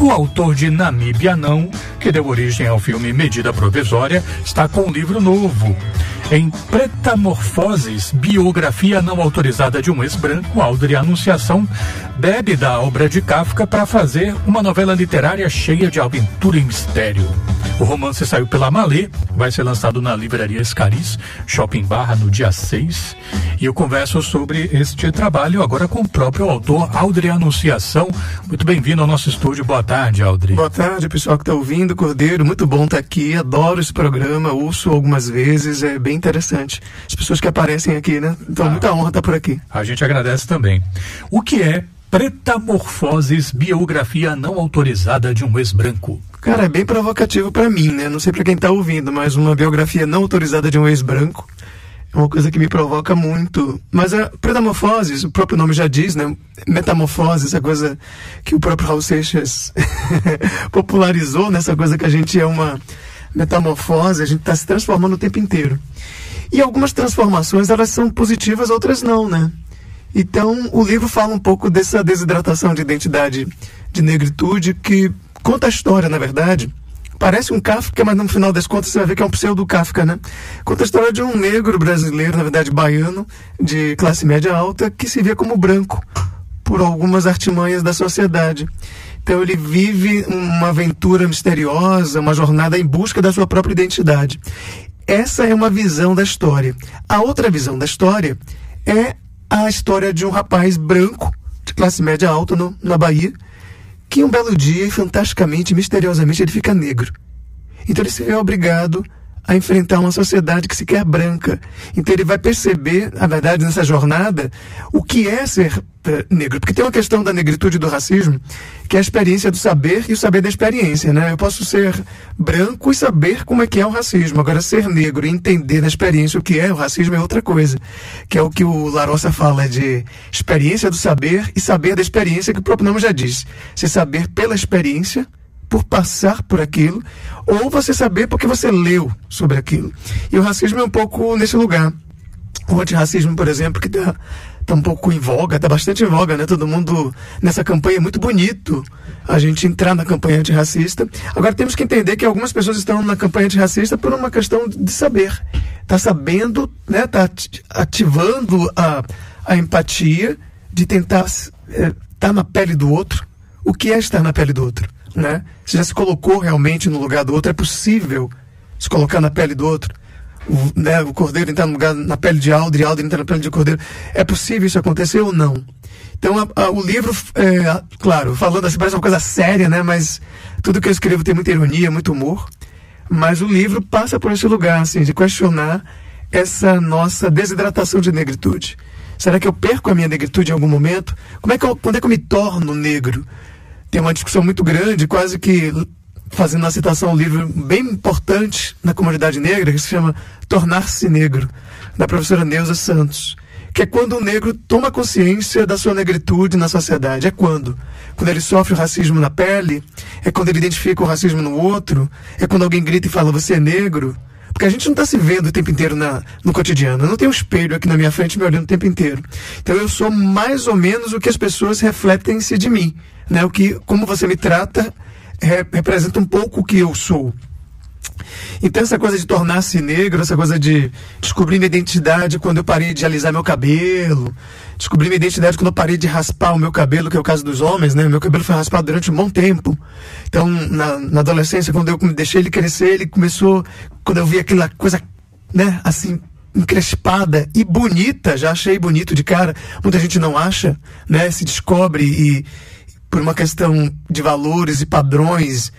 O autor de Namíbia Não, que deu origem ao filme Medida Provisória, está com um livro novo. Em Pretamorfoses, biografia não autorizada de um ex-branco, Aldri Anunciação bebe da obra de Kafka para fazer uma novela literária cheia de aventura e mistério. O romance saiu pela Malê, vai ser lançado na livraria Escaris, Shopping Barra, no dia 6. E eu converso sobre este trabalho agora com o próprio autor, Aldri Anunciação. Muito bem-vindo ao nosso estúdio. Boa tarde, Aldri. Boa tarde, pessoal que está ouvindo. Cordeiro, muito bom estar tá aqui. Adoro esse programa, ouço algumas vezes, é bem interessante. As pessoas que aparecem aqui, né? Então, ah, muita honra estar tá por aqui. A gente agradece também. O que é Pretamorfoses, biografia não autorizada de um ex-branco. Cara, é bem provocativo para mim, né? Não sei para quem tá ouvindo, mas uma biografia não autorizada de um ex-branco é uma coisa que me provoca muito. Mas a pretamorfoses, o próprio nome já diz, né? Metamorfose, essa coisa que o próprio Raul Seixas popularizou, nessa coisa que a gente é uma metamorfose, a gente está se transformando o tempo inteiro. E algumas transformações, elas são positivas, outras não, né? Então, o livro fala um pouco dessa desidratação de identidade de negritude que conta a história, na verdade. Parece um Kafka, mas no final das contas você vai ver que é um pseudo Kafka, né? Conta a história de um negro brasileiro, na verdade baiano, de classe média alta, que se vê como branco por algumas artimanhas da sociedade. Então ele vive uma aventura misteriosa, uma jornada em busca da sua própria identidade. Essa é uma visão da história. A outra visão da história é a história de um rapaz branco, de classe média alta, no, na Bahia, que um belo dia, fantasticamente, misteriosamente, ele fica negro. Então ele se vê obrigado a enfrentar uma sociedade que se quer branca. Então ele vai perceber, na verdade, nessa jornada, o que é ser uh, negro. Porque tem uma questão da negritude e do racismo, que é a experiência do saber e o saber da experiência. Né? Eu posso ser branco e saber como é que é o racismo. Agora, ser negro e entender na experiência o que é o racismo é outra coisa. Que é o que o Larossa fala de experiência do saber e saber da experiência, que o próprio nome já diz. Se saber pela experiência por passar por aquilo, ou você saber porque você leu sobre aquilo. E o racismo é um pouco nesse lugar. O antirracismo, por exemplo, que está tá um pouco em voga, está bastante em voga, né? Todo mundo nessa campanha é muito bonito a gente entrar na campanha antirracista. Agora temos que entender que algumas pessoas estão na campanha antirracista por uma questão de saber. Está sabendo, né? Está ativando a, a empatia de tentar estar é, tá na pele do outro. O que é estar na pele do outro? Né? Você já se colocou realmente no lugar do outro. É possível se colocar na pele do outro. O, né, o cordeiro entrar no lugar, na pele de Aldri, Aldri entrar na pele de cordeiro. É possível isso acontecer ou não? Então, a, a, o livro, é, claro, falando assim, parece uma coisa séria, né? Mas tudo que eu escrevo tem muita ironia, muito humor. Mas o livro passa por esse lugar, assim, de questionar essa nossa desidratação de negritude. Será que eu perco a minha negritude em algum momento? Como é que eu, quando é que eu me torno negro? Tem uma discussão muito grande, quase que fazendo uma citação a um livro bem importante na comunidade negra, que se chama Tornar-se Negro, da professora Neuza Santos. Que é quando o negro toma consciência da sua negritude na sociedade. É quando? Quando ele sofre o racismo na pele? É quando ele identifica o racismo no outro? É quando alguém grita e fala, você é negro? Porque a gente não está se vendo o tempo inteiro na, no cotidiano. Eu não tenho um espelho aqui na minha frente me olhando o tempo inteiro. Então eu sou mais ou menos o que as pessoas refletem-se de mim. Né? O que, como você me trata, representa um pouco o que eu sou. Então, essa coisa de tornar-se negro, essa coisa de descobrir minha identidade quando eu parei de alisar meu cabelo, descobrir minha identidade quando eu parei de raspar o meu cabelo, que é o caso dos homens, né? Meu cabelo foi raspado durante um bom tempo. Então, na, na adolescência, quando eu deixei ele crescer, ele começou, quando eu vi aquela coisa, né, assim, encrespada e bonita, já achei bonito de cara. Muita gente não acha, né? Se descobre e por uma questão de valores e padrões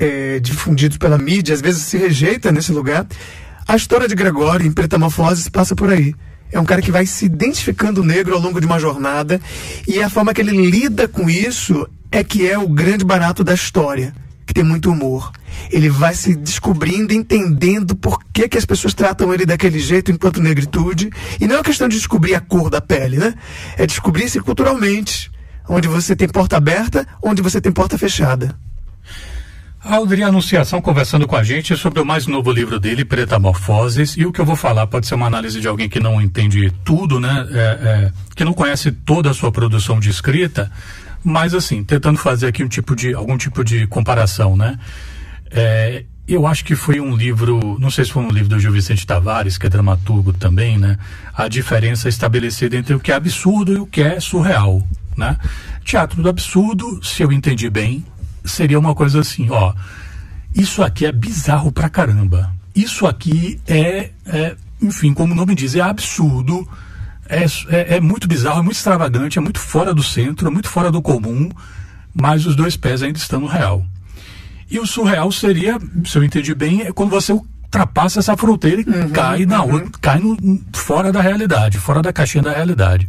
é, difundidos pela mídia, às vezes se rejeita nesse lugar. A história de Gregório em Pretamorfoses passa por aí. É um cara que vai se identificando negro ao longo de uma jornada e a forma que ele lida com isso é que é o grande barato da história, que tem muito humor. Ele vai se descobrindo, entendendo por que, que as pessoas tratam ele daquele jeito enquanto negritude. E não é questão de descobrir a cor da pele, né? É descobrir-se culturalmente onde você tem porta aberta, onde você tem porta fechada. Aldri Anunciação conversando com a gente sobre o mais novo livro dele, Pretamorfoses, e o que eu vou falar pode ser uma análise de alguém que não entende tudo, né? É, é, que não conhece toda a sua produção de escrita, Mas assim, tentando fazer aqui um tipo de, algum tipo de comparação, né? É, eu acho que foi um livro, não sei se foi um livro do Gil Vicente Tavares, que é dramaturgo também, né? A diferença estabelecida entre o que é absurdo e o que é surreal, né? Teatro do absurdo, se eu entendi bem, seria uma coisa assim, ó, isso aqui é bizarro pra caramba. Isso aqui é, é enfim, como o nome diz, é absurdo, é, é, é muito bizarro, é muito extravagante, é muito fora do centro, é muito fora do comum, mas os dois pés ainda estão no real. E o surreal seria, se eu entendi bem, é quando você ultrapassa essa fronteira e uhum, cai na uhum. cai no, fora da realidade, fora da caixinha da realidade.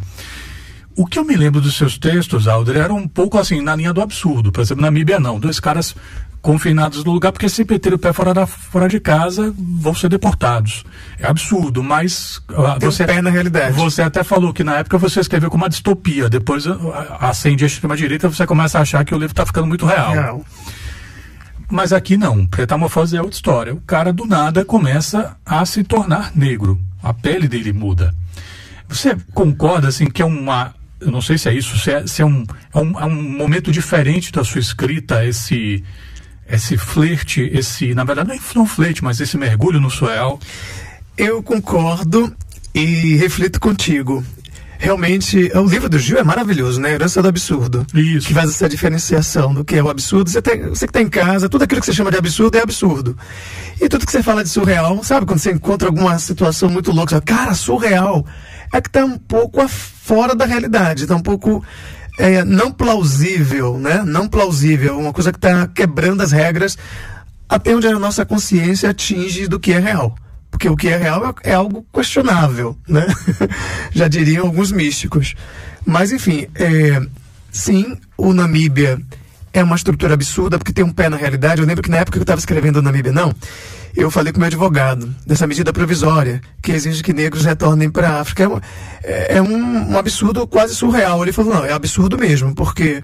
O que eu me lembro dos seus textos, Alder, era um pouco assim, na linha do absurdo. Por exemplo, Namíbia não. Dois caras confinados no lugar, porque se meter o pé fora, da, fora de casa, vão ser deportados. É absurdo, mas. Uh, você, pé na realidade. Você até falou que na época você escreveu com uma distopia. Depois uh, acende a extrema-direita você começa a achar que o livro está ficando muito real. real. Mas aqui não. Pretamorfose é outra história. O cara do nada começa a se tornar negro. A pele dele muda. Você concorda assim que é uma eu não sei se é isso, se é, se é, um, é, um, é um momento diferente da sua escrita, esse esse flerte, esse, na verdade não é um flerte, mas esse mergulho no surreal? Eu concordo e reflito contigo realmente o livro do Gil é maravilhoso, né? Herança do absurdo. Isso. Que faz essa diferenciação do que é o absurdo. Você, tem, você que está em casa, tudo aquilo que você chama de absurdo é absurdo. E tudo que você fala de surreal, sabe? Quando você encontra alguma situação muito louca, você fala, cara, surreal. É que está um pouco fora da realidade, está um pouco é, não plausível, né? Não plausível, uma coisa que está quebrando as regras até onde a nossa consciência atinge do que é real. Porque o que é real é, é algo questionável, né? Já diriam alguns místicos. Mas, enfim, é, sim, o Namíbia é uma estrutura absurda porque tem um pé na realidade. Eu lembro que na época que eu estava escrevendo o Namíbia, não, eu falei com meu advogado dessa medida provisória que exige que negros retornem para a África. É, um, é, é um, um absurdo quase surreal. Ele falou, não, é absurdo mesmo, porque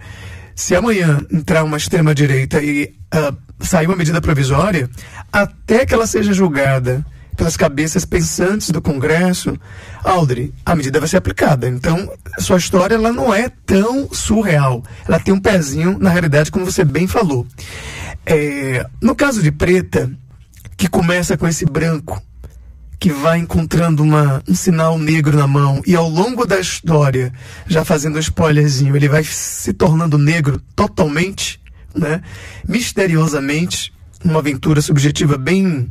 se amanhã entrar uma extrema-direita e uh, sair uma medida provisória, até que ela seja julgada pelas cabeças pensantes do Congresso, Aldri, a medida vai ser aplicada. Então, sua história ela não é tão surreal. Ela tem um pezinho na realidade, como você bem falou. É, no caso de Preta, que começa com esse branco, que vai encontrando uma, um sinal negro na mão e ao longo da história, já fazendo um spoilerzinho, ele vai se tornando negro totalmente, né? Misteriosamente, uma aventura subjetiva bem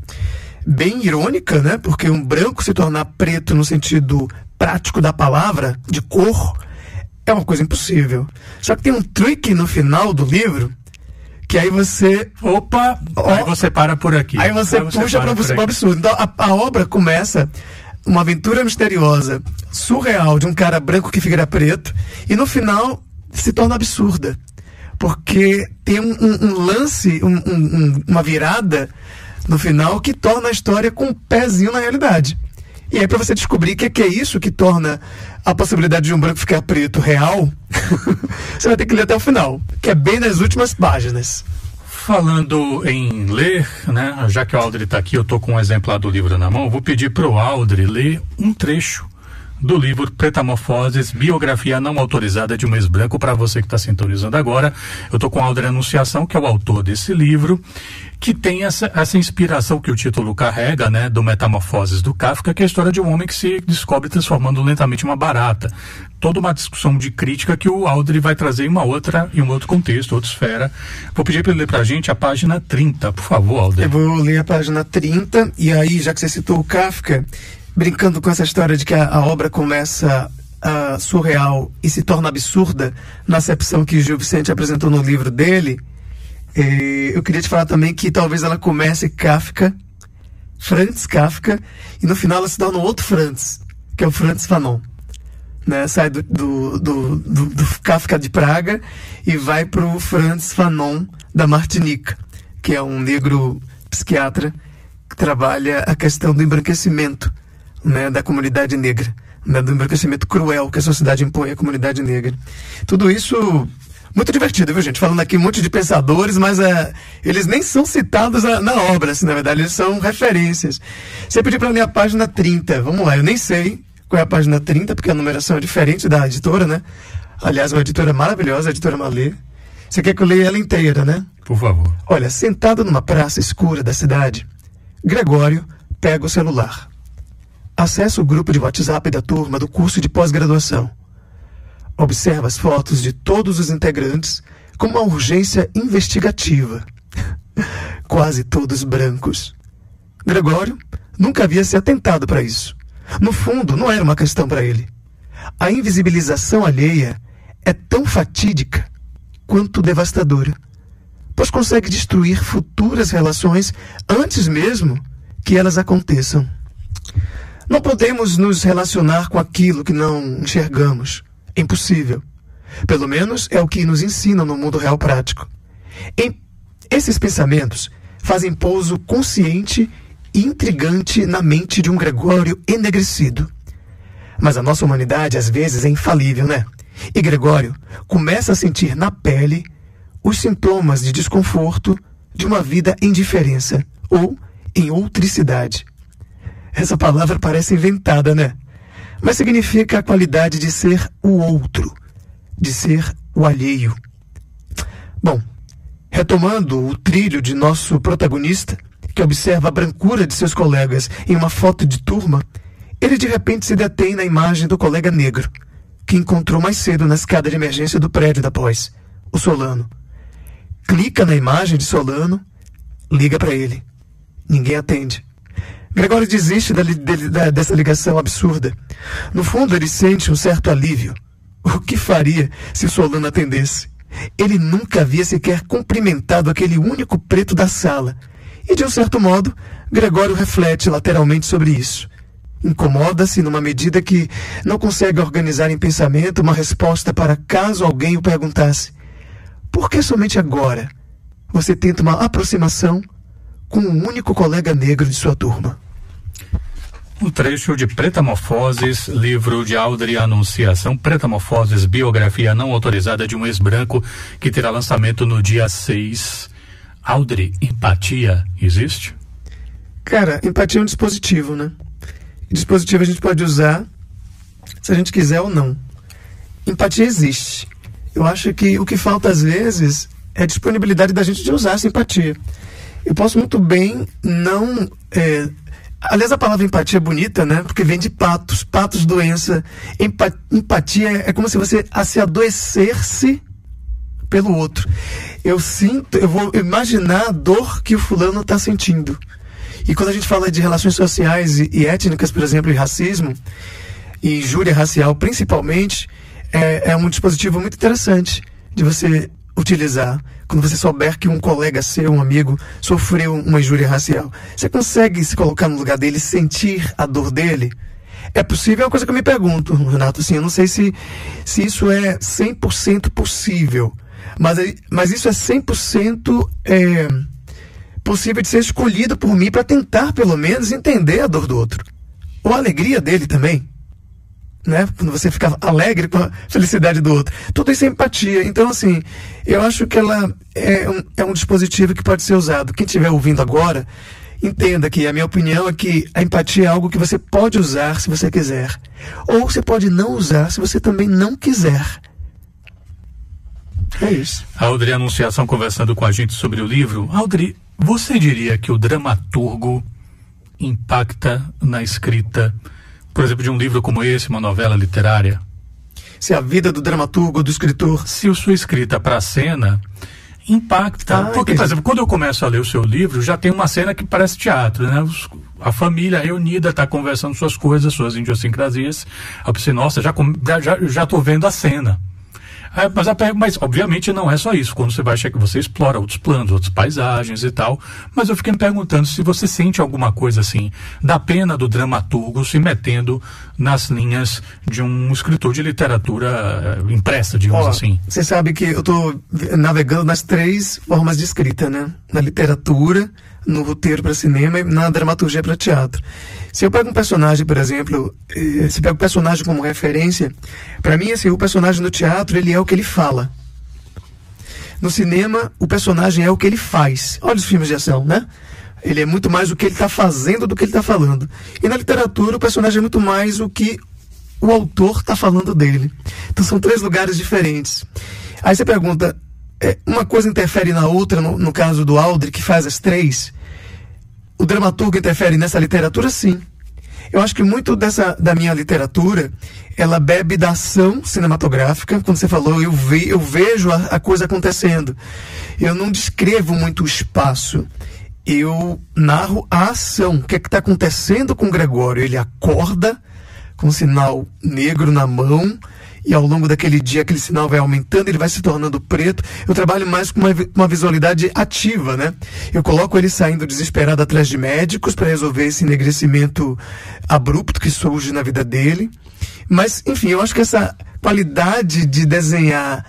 bem irônica, né? Porque um branco se tornar preto no sentido prático da palavra, de cor, é uma coisa impossível. Só que tem um trick no final do livro que aí você. Opa! Ó, aí você para por aqui. Aí você, aí você puxa para o absurdo. Então a, a, obra começa uma aventura misteriosa, surreal, de um cara branco que fica preto, e no final se torna absurda. Porque tem um, um, um lance, um, uma virada no final que torna a história com um pezinho na realidade. E aí, para você descobrir o que, é que é isso que torna a possibilidade de um branco ficar preto real, você vai ter que ler até o final, que é bem nas últimas páginas. Falando em ler, né? Já que o Aldri está aqui, eu estou com um exemplar do livro na mão, vou pedir para o Aldri ler um trecho do livro Pretamorfoses, biografia não autorizada de um ex-branco. Para você que está sintonizando agora, eu estou com a Aldra Anunciação, que é o autor desse livro, que tem essa, essa inspiração que o título carrega, né, do Metamorfoses do Kafka, que é a história de um homem que se descobre transformando lentamente uma barata. Toda uma discussão de crítica que o Aldri vai trazer em uma outra, em um outro contexto, outra esfera. Vou pedir para ele ler para a gente a página 30, por favor, Aldri. Eu vou ler a página 30, e aí, já que você citou o Kafka, brincando com essa história de que a, a obra começa uh, surreal e se torna absurda, na acepção que Gil Vicente apresentou no livro dele, eu queria te falar também que talvez ela comece Kafka, Franz Kafka, e no final ela se torna um outro Franz, que é o Franz Fanon. Né? Sai do, do, do, do, do Kafka de Praga e vai para o Franz Fanon da Martinica, que é um negro psiquiatra que trabalha a questão do embranquecimento né, da comunidade negra, né, do embranquecimento cruel que a sociedade impõe à comunidade negra. Tudo isso muito divertido, viu, gente? Falando aqui um monte de pensadores, mas uh, eles nem são citados uh, na obra, assim, na verdade, eles são referências. Você pediu para ler a página 30, vamos lá, eu nem sei qual é a página 30, porque a numeração é diferente da editora, né? Aliás, uma editora maravilhosa, a editora Malê. Você quer que eu leia ela inteira, né? Por favor. Olha, sentado numa praça escura da cidade, Gregório pega o celular. Acessa o grupo de WhatsApp da turma do curso de pós-graduação. Observa as fotos de todos os integrantes com uma urgência investigativa. Quase todos brancos. Gregório nunca havia se atentado para isso. No fundo, não era uma questão para ele. A invisibilização alheia é tão fatídica quanto devastadora, pois consegue destruir futuras relações antes mesmo que elas aconteçam. Não podemos nos relacionar com aquilo que não enxergamos. É impossível. Pelo menos é o que nos ensinam no mundo real prático. Em esses pensamentos fazem pouso consciente e intrigante na mente de um Gregório enegrecido. Mas a nossa humanidade às vezes é infalível, né? E Gregório começa a sentir na pele os sintomas de desconforto de uma vida em diferença ou em outricidade. Essa palavra parece inventada, né? Mas significa a qualidade de ser o outro, de ser o alheio. Bom, retomando o trilho de nosso protagonista, que observa a brancura de seus colegas em uma foto de turma, ele de repente se detém na imagem do colega negro, que encontrou mais cedo na escada de emergência do prédio da pós, o Solano. Clica na imagem de Solano, liga para ele. Ninguém atende. Gregório desiste da, da, dessa ligação absurda. No fundo, ele sente um certo alívio. O que faria se Solano atendesse? Ele nunca havia sequer cumprimentado aquele único preto da sala e, de um certo modo, Gregório reflete lateralmente sobre isso. Incomoda-se numa medida que não consegue organizar em pensamento uma resposta para caso alguém o perguntasse: por que somente agora você tenta uma aproximação com um único colega negro de sua turma? Um trecho de Pretamorfoses, livro de Audrey Anunciação, Pretamorfoses, biografia não autorizada de um ex-branco, que terá lançamento no dia 6 Audrey, empatia existe? Cara, empatia é um dispositivo, né? dispositivo a gente pode usar se a gente quiser ou não. Empatia existe. Eu acho que o que falta às vezes é a disponibilidade da gente de usar essa empatia. Eu posso muito bem não. É... Aliás, a palavra empatia é bonita, né? Porque vem de patos, patos, doença. Empatia é como se você se adoecesse pelo outro. Eu sinto, eu vou imaginar a dor que o fulano está sentindo. E quando a gente fala de relações sociais e, e, étnicas, por exemplo, e racismo, e injúria racial principalmente, é, é um dispositivo muito interessante de você utilizar quando você souber que um colega seu, um amigo, sofreu uma injúria racial. Você consegue se colocar no lugar dele, sentir a dor dele? É possível, é uma coisa que eu me pergunto, Renato. Assim, eu não sei se, se isso é 100% possível. Mas, mas isso é 100% é, possível de ser escolhido por mim para tentar, pelo menos, entender a dor do outro. Ou a alegria dele também. Né? Quando você fica alegre com a felicidade do outro. Tudo isso é empatia. Então, assim, eu acho que ela é um, é um dispositivo que pode ser usado. Quem estiver ouvindo agora, entenda que a minha opinião é que a empatia é algo que você pode usar se você quiser. Ou você pode não usar se você também não quiser. É isso. A Audrey Anunciação conversando com a gente sobre o livro. Audrey, você diria que o dramaturgo impacta na escrita, por exemplo, de um livro como esse, uma novela literária? Se a vida do dramaturgo, do escritor. Se a sua escrita para a cena impacta. Ah, Porque, por exemplo, quando eu começo a ler o seu livro, já tem uma cena que parece teatro, né? a família reunida está conversando suas coisas, suas idiosincrasias. Eu pensei, nossa, já, já, já tô vendo a cena. É, mas, a, mas, obviamente não é só isso. Quando você vai checar, você explora outros planos, outras paisagens e tal. Mas eu fiquei me perguntando se você sente alguma coisa assim, da pena do dramaturgo se metendo nas linhas de um escritor de literatura uh, impressa, digamos assim. Você sabe que eu estou navegando nas três formas de escrita, né? Na literatura, no roteiro para cinema e na dramaturgia para teatro. Se eu pego um personagem, por exemplo, eh, se pego um personagem como referência, para mim, assim, o personagem no teatro, ele é o que ele fala. No cinema, o personagem é o que ele faz. Olha os filmes de ação, né? Ele é muito mais o que ele está fazendo do que ele está falando. E na literatura, o personagem é muito mais o que o autor está falando dele. Então são três lugares diferentes. Aí você pergunta, é, uma coisa interfere na outra, no, no caso do Aldri, que faz as três? O dramaturgo interfere nessa literatura? Sim. Eu acho que muito dessa da minha literatura, ela bebe da ação cinematográfica. Quando você falou, eu, eu vejo a, a coisa acontecendo. Eu não descrevo muito o espaço. Eu narro a ação. O que é está acontecendo com o Gregório? Ele acorda com um sinal negro na mão e ao longo daquele dia aquele sinal vai aumentando, ele vai se tornando preto. Eu trabalho mais com uma, uma visualidade ativa, né? Eu coloco ele saindo desesperado atrás de médicos para resolver esse enegrecimento abrupto que surge na vida dele. Mas, enfim, eu acho que essa qualidade de desenhar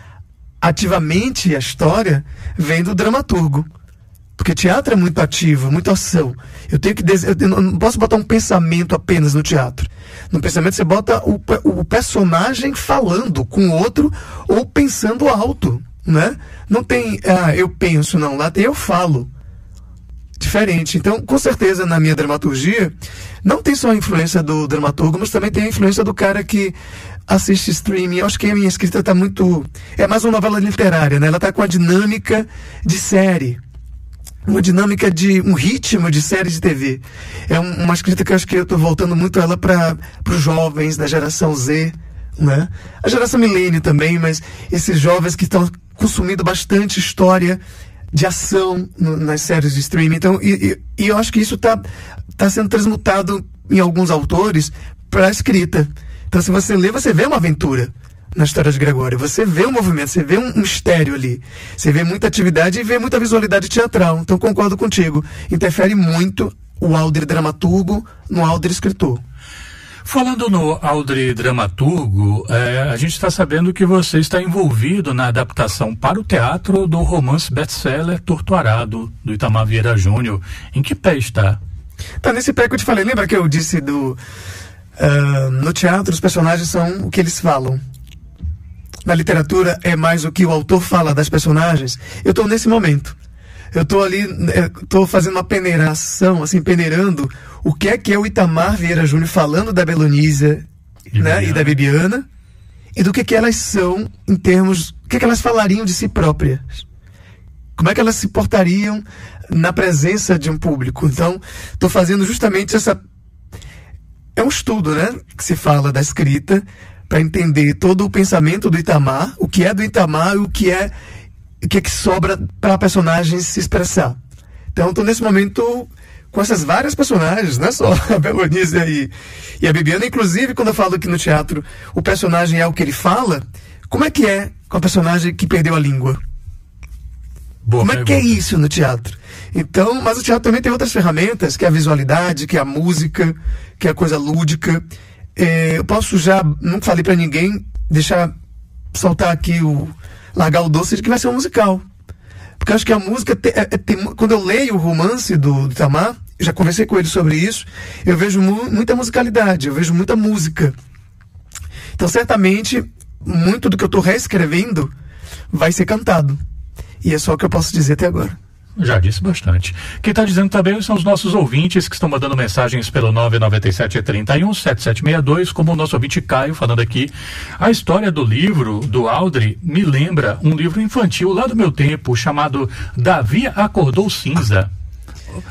ativamente a história vem do dramaturgo. Porque teatro é muito ativo, muito ação. Eu tenho que eu não posso botar um pensamento apenas no teatro. No pensamento você bota o, o personagem falando com o outro ou pensando alto, né? Não tem ah, eu penso não, lá tem eu falo. Diferente. Então, com certeza na minha dramaturgia não tem só a influência do dramaturgo, mas também tem a influência do cara que assiste streaming. Eu acho que a minha escrita está muito é mais uma novela literária, né? Ela está com a dinâmica de série uma dinâmica de um ritmo de série de TV. É um, uma escrita que eu acho que eu estou voltando muito ela para os jovens da geração Z, né? A geração milênio também, mas esses jovens que estão consumindo bastante história de ação no, nas séries de streaming. Então, e, e, e eu acho que isso está tá sendo transmutado em alguns autores para a escrita. Então, se você lê, você vê uma aventura na história de Gregório. Você vê um movimento, você vê um mistério ali. Você vê muita atividade e vê muita visualidade teatral. Então concordo contigo. Interfere muito o Alder dramaturgo no Alder escritor. Falando no Aldre Dramaturgo, é, a gente está sabendo que você está envolvido na adaptação para o teatro do romance best-seller Torturado, do Itamar Vieira Júnior. Em que pé está? Tá nesse pé que eu te falei. Lembra que eu disse do. Uh, no teatro, os personagens são o que eles falam na literatura é mais o que o autor fala das personagens. Eu estou nesse momento. Eu estou ali, estou é, fazendo uma peneiração, assim, peneirando o que é que é o Itamar Vieira Júnior falando da Belonísia né, e da Bibiana e do que que elas são em termos, o que que elas falariam de si próprias. Como é que elas se portariam na presença de um público. Então, estou fazendo justamente essa. É um estudo, né? Que se fala da escrita para entender todo o pensamento do Itamar, o que é do Itamar e o que é o que, é que sobra para a personagem se expressar. Então, estou nesse momento com essas várias personagens, não é só a Belonísia e, e a Bibiana. Inclusive, quando eu falo aqui no teatro, o personagem é o que ele fala, como é que é com a personagem que perdeu a língua? Boa como é que é isso no teatro? Então, mas o teatro também tem outras ferramentas, que é a visualidade, que é a música, que é a coisa lúdica. É, eu posso já, não falei para ninguém, deixar soltar aqui o. largar o doce de que vai ser um musical. Porque acho que a música. Te, é, é, tem, quando eu leio o romance do, do Tamar, já conversei com ele sobre isso, eu vejo mu muita musicalidade, eu vejo muita música. Então, certamente, muito do que eu estou reescrevendo vai ser cantado. E é só o que eu posso dizer até agora. Já disse bastante. Quem está dizendo também são os nossos ouvintes que estão mandando mensagens pelo 997 31 7762, como o nosso ouvinte Caio falando aqui. A história do livro do Aldri me lembra um livro infantil lá do meu tempo chamado Davi Acordou Cinza.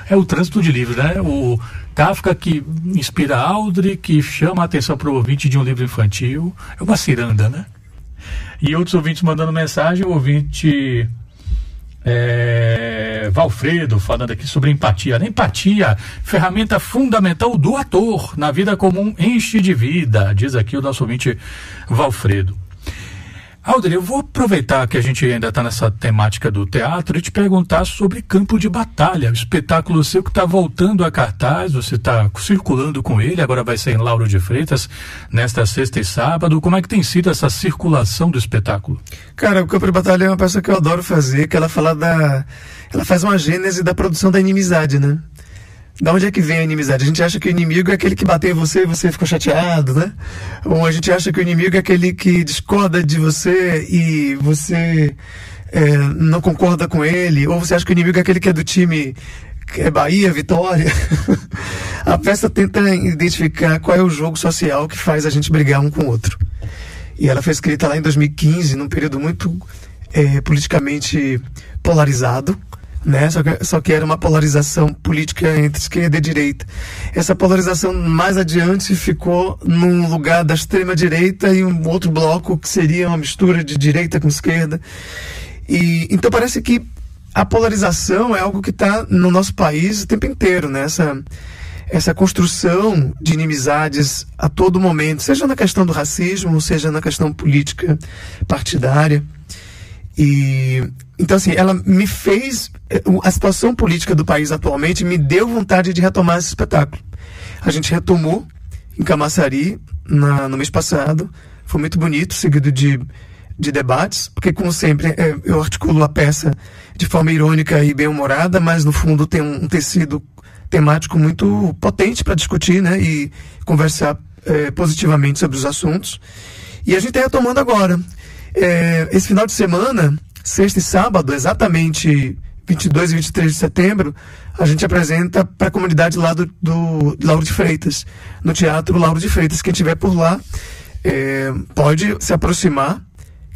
É o trânsito de livros, né? O Kafka que inspira Aldri, que chama a atenção para o ouvinte de um livro infantil. É uma ciranda, né? E outros ouvintes mandando mensagem, o ouvinte é, Valfredo falando aqui sobre empatia. empatia, ferramenta fundamental do ator na vida comum, enche de vida, diz aqui o nosso ouvinte Valfredo. Alder, eu vou aproveitar que a gente ainda está nessa temática do teatro e te perguntar sobre Campo de Batalha, o espetáculo seu que está voltando a cartaz, você está circulando com ele, agora vai ser em Lauro de Freitas, nesta sexta e sábado. Como é que tem sido essa circulação do espetáculo? Cara, o Campo de Batalha é uma peça que eu adoro fazer, que ela fala da. Ela faz uma gênese da produção da inimizade, né? Da onde é que vem a inimizade? A gente acha que o inimigo é aquele que bateu em você e você ficou chateado, né? Ou a gente acha que o inimigo é aquele que discorda de você e você é, não concorda com ele. Ou você acha que o inimigo é aquele que é do time que é Bahia, Vitória. a peça tenta identificar qual é o jogo social que faz a gente brigar um com o outro. E ela foi escrita lá em 2015, num período muito é, politicamente polarizado, né? Só que, só que era uma polarização política entre esquerda e direita. Essa polarização mais adiante ficou num lugar da extrema direita e um outro bloco que seria uma mistura de direita com esquerda. E então parece que a polarização é algo que está no nosso país o tempo inteiro, né? Essa, essa construção de inimizades a todo momento, seja na questão do racismo, seja na questão política partidária. E então assim, ela me fez eh, a situação política do país atualmente me deu vontade de retomar esse espetáculo. A gente retomou em Camaçari na, no mês passado, foi muito bonito, seguido de, de debates, porque como sempre é, eu articulo a peça de forma irônica e bem humorada, mas no fundo tem um, um tecido temático muito potente para discutir, né, e conversar é, positivamente sobre os assuntos. E a gente está retomando agora. É, esse final de semana, sexta e sábado, exatamente 22 e 23 de setembro, a gente apresenta para a comunidade lá do, do, Lauro de Freitas, no Teatro Lauro de Freitas. Quem estiver por lá é, pode se aproximar,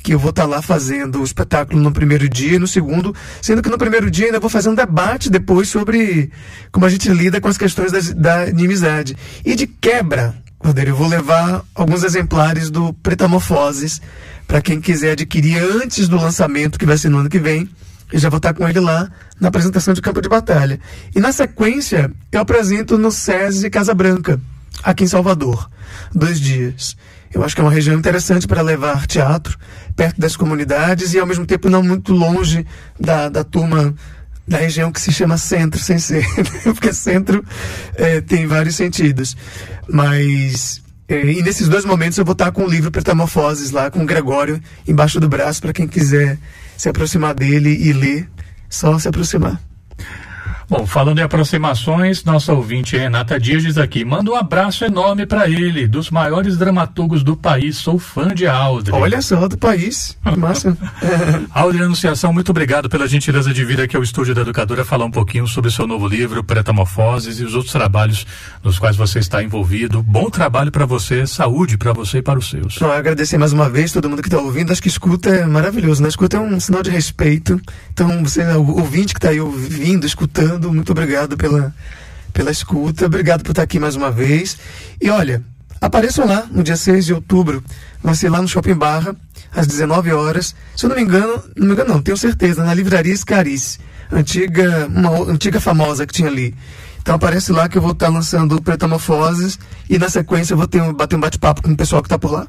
que eu vou estar tá lá fazendo o espetáculo no primeiro dia e no segundo, sendo que no primeiro dia ainda vou fazer um debate depois sobre como a gente lida com as questões da, da inimizade. E de quebra, Rodeiro, eu vou levar alguns exemplares do Pretamorfoses para quem quiser adquirir antes do lançamento, que vai ser no ano que vem. Eu já vou estar com ele lá na apresentação de campo de batalha. E na sequência, eu apresento no SESI Casa Branca, aqui em Salvador. Dois dias. Eu acho que é uma região interessante para levar teatro perto das comunidades e ao mesmo tempo não muito longe da, da turma da região que se chama centro, sem ser, porque centro é, tem vários sentidos. Mas é, e nesses dois momentos eu vou estar com o livro Metamorfoses lá, com o Gregório, embaixo do braço, para quem quiser se aproximar dele e ler, só se aproximar. Bom, falando em aproximações, nossa ouvinte Renata Dias diz aqui: manda um abraço enorme para ele, dos maiores dramaturgos do país. Sou fã de Aldrin. Olha só, do país. Massa. Aldrin Anunciação, muito obrigado pela gentileza de vir aqui ao estúdio da Educadora falar um pouquinho sobre o seu novo livro, Pretamorfoses, e os outros trabalhos nos quais você está envolvido. Bom trabalho para você, saúde para você e para os seus. Não, agradecer mais uma vez todo mundo que está ouvindo. Acho que escuta é maravilhoso, né? Escuta é um sinal de respeito. Então, você, o ouvinte que está aí ouvindo, escutando, muito obrigado pela, pela escuta, obrigado por estar aqui mais uma vez. E olha, apareçam lá no dia 6 de outubro, vai ser lá no Shopping Barra, às 19 horas. Se eu não me engano, não me engano não, tenho certeza, na livraria Scarice, antiga, uma antiga famosa que tinha ali. Então aparece lá que eu vou estar lançando Pretamorfoses e na sequência eu vou ter um, bater um bate-papo com o pessoal que está por lá.